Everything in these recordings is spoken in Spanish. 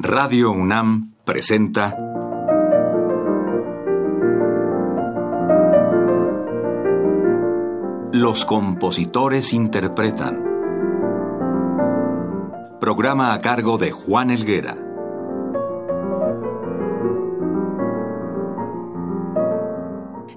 Radio UNAM presenta Los compositores interpretan. Programa a cargo de Juan Elguera.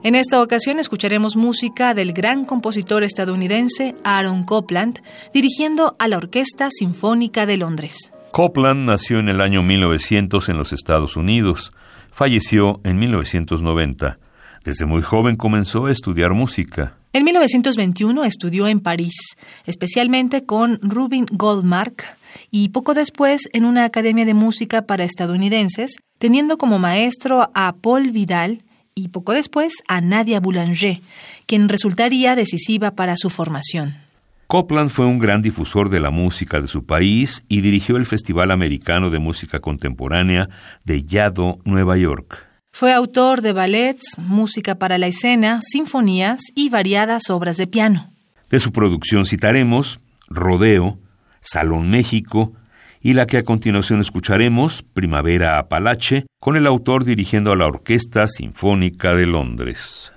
En esta ocasión escucharemos música del gran compositor estadounidense Aaron Copland, dirigiendo a la Orquesta Sinfónica de Londres. Copland nació en el año 1900 en los Estados Unidos. Falleció en 1990. Desde muy joven comenzó a estudiar música. En 1921 estudió en París, especialmente con Rubin Goldmark, y poco después en una academia de música para estadounidenses, teniendo como maestro a Paul Vidal y poco después a Nadia Boulanger, quien resultaría decisiva para su formación. Copland fue un gran difusor de la música de su país y dirigió el Festival Americano de Música Contemporánea de Yaddo, Nueva York. Fue autor de ballets, música para la escena, sinfonías y variadas obras de piano. De su producción citaremos Rodeo, Salón México y la que a continuación escucharemos, Primavera Apalache, con el autor dirigiendo a la Orquesta Sinfónica de Londres.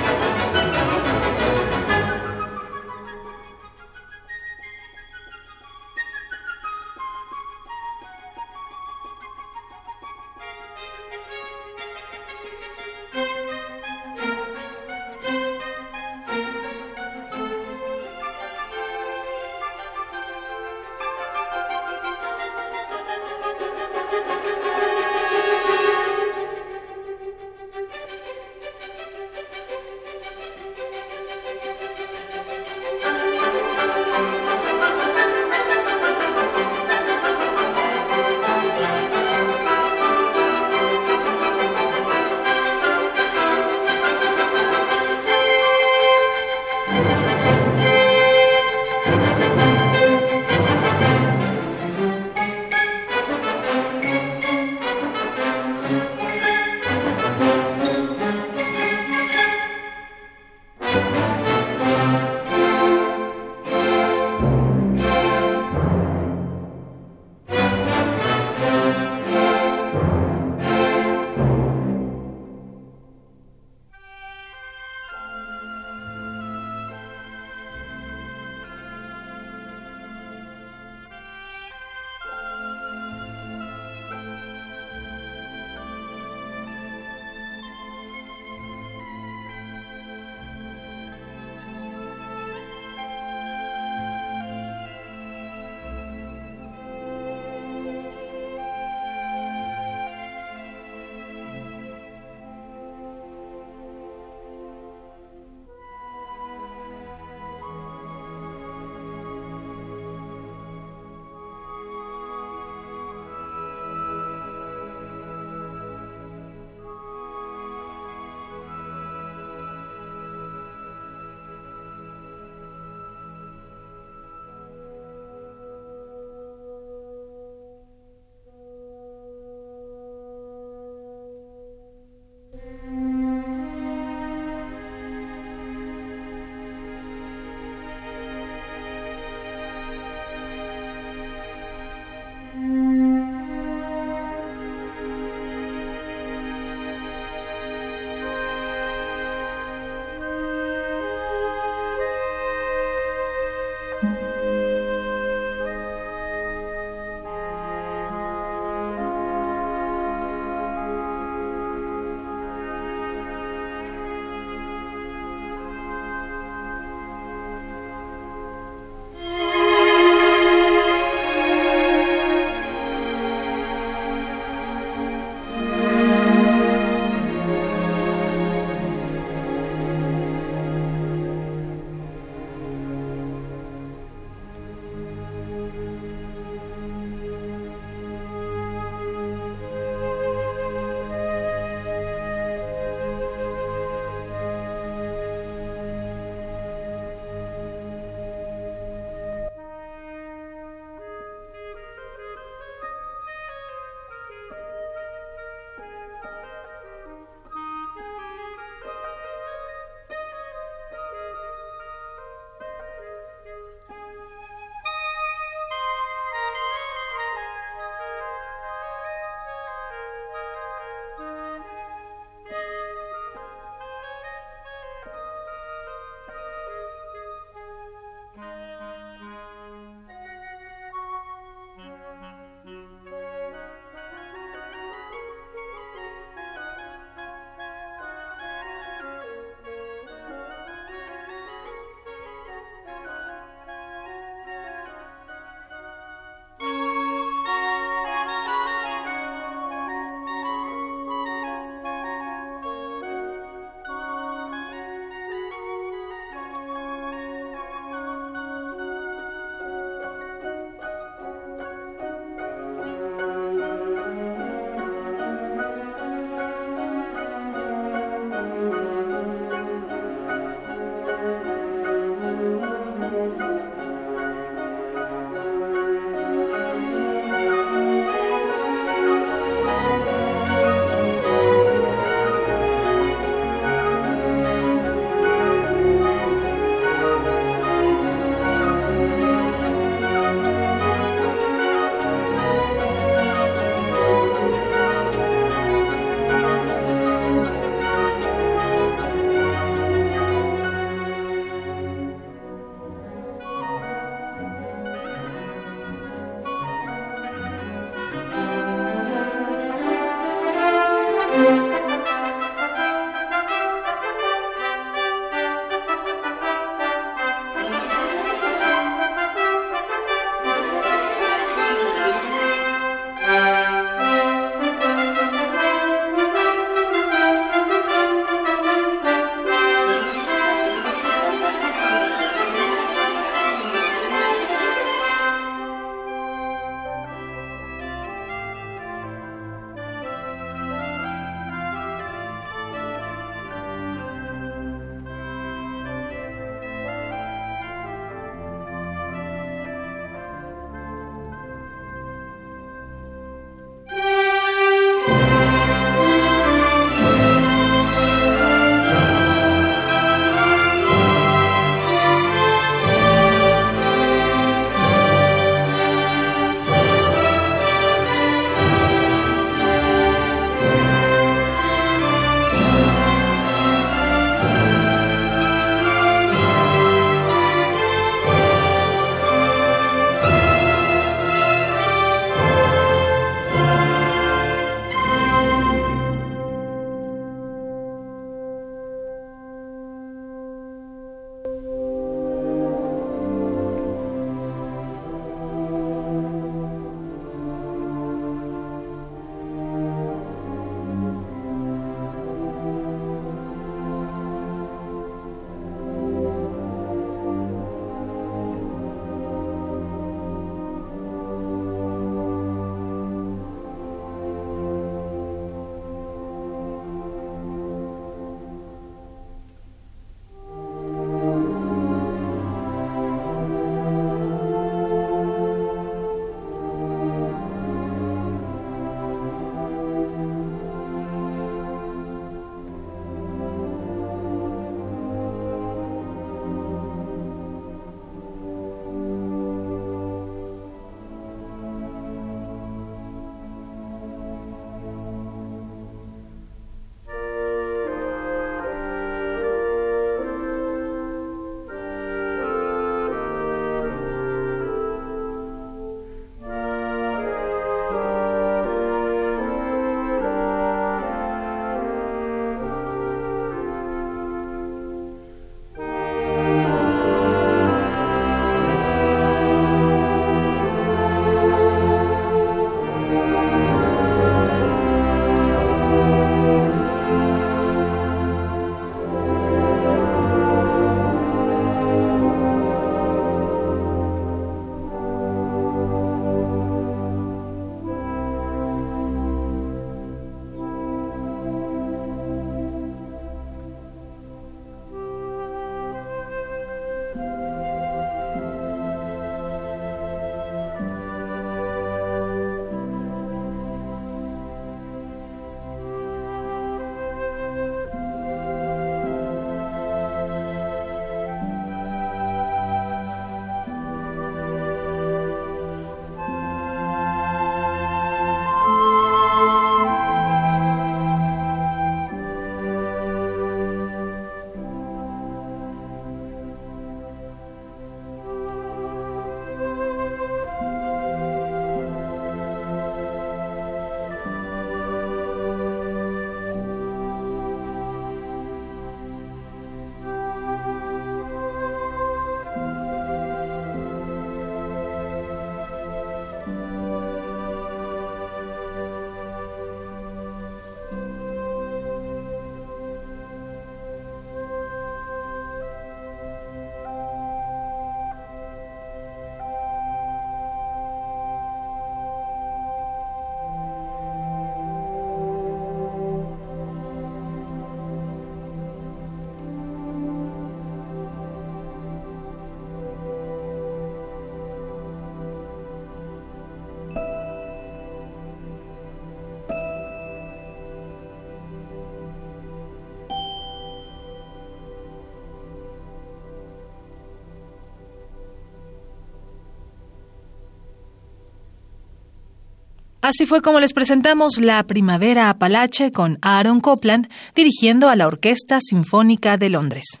Así fue como les presentamos La Primavera Apalache con Aaron Copland dirigiendo a la Orquesta Sinfónica de Londres.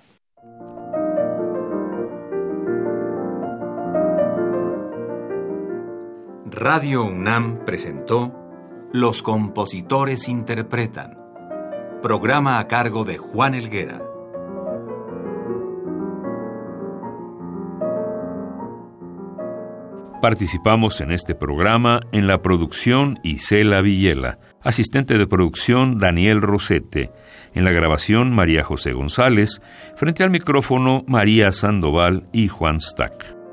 Radio UNAM presentó Los compositores interpretan, programa a cargo de Juan Elguera. Participamos en este programa en la producción Isela Villela, asistente de producción Daniel Rosete, en la grabación María José González, frente al micrófono María Sandoval y Juan Stack.